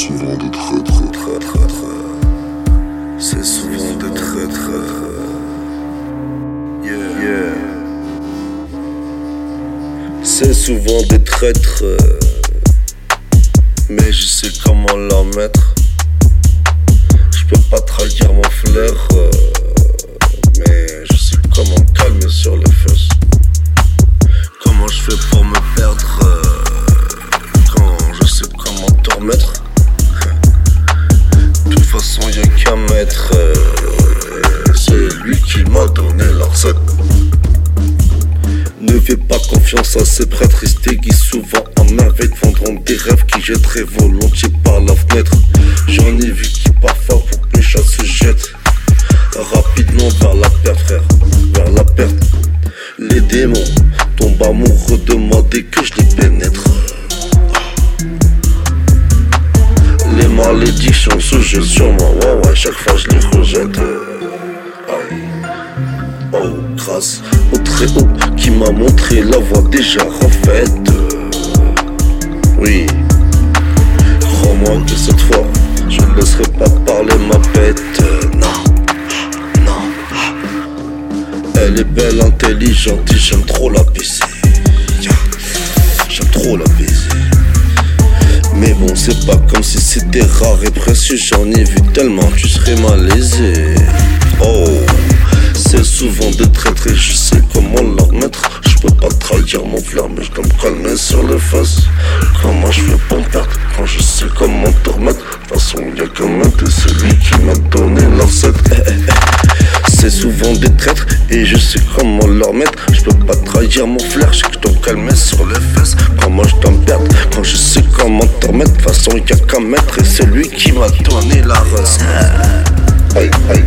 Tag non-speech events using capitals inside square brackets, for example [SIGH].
C'est souvent de traîtres. traîtres. C'est souvent de traîtres. Yeah. yeah. C'est souvent des traîtres. Mais je sais comment la mettre. Je peux pas traquer mon flair. Euh. Euh, c'est lui qui m'a donné la recette. Ne fais pas confiance à ces prêtres, déguisent souvent en merveille, vendront des rêves qui jetteraient volontiers par la fenêtre. J'en ai vu qui parfois pour une chasse se jettent rapidement vers la perte, frère, vers la perte. Les démons tombent amoureux de moi dès que je les pénètre. Les malédictions se jettent sur moi, ouais, ouais, chaque fois je les rejette. Oh, grâce au très haut qui m'a montré la voie déjà refaite. Oui, crois-moi que cette fois, je ne laisserai pas parler ma bête. Non, non. Elle est belle, intelligente et j'aime trop la baiser. J'aime trop la baiser. C'est pas comme si c'était rare et précieux. J'en ai vu tellement, tu serais malaisé. Oh, c'est souvent des traîtres et je sais comment leur mettre. Je peux pas trahir mon flair, mais je dois me calmer sur les faces. Comment je fais pour me perdre quand je sais comment te remettre? De toute façon, y'a mettre et c'est lui qui m'a donné la. [LAUGHS] C'est souvent des traîtres et je sais comment leur mettre. Je peux pas trahir mon flair, je que je me calmer sur les fesses. Comment je dois me perdre quand je sais comment te remettre. De toute façon, y'a qu'à mettre et c'est lui qui m'a donné la recette. Aïe, aïe.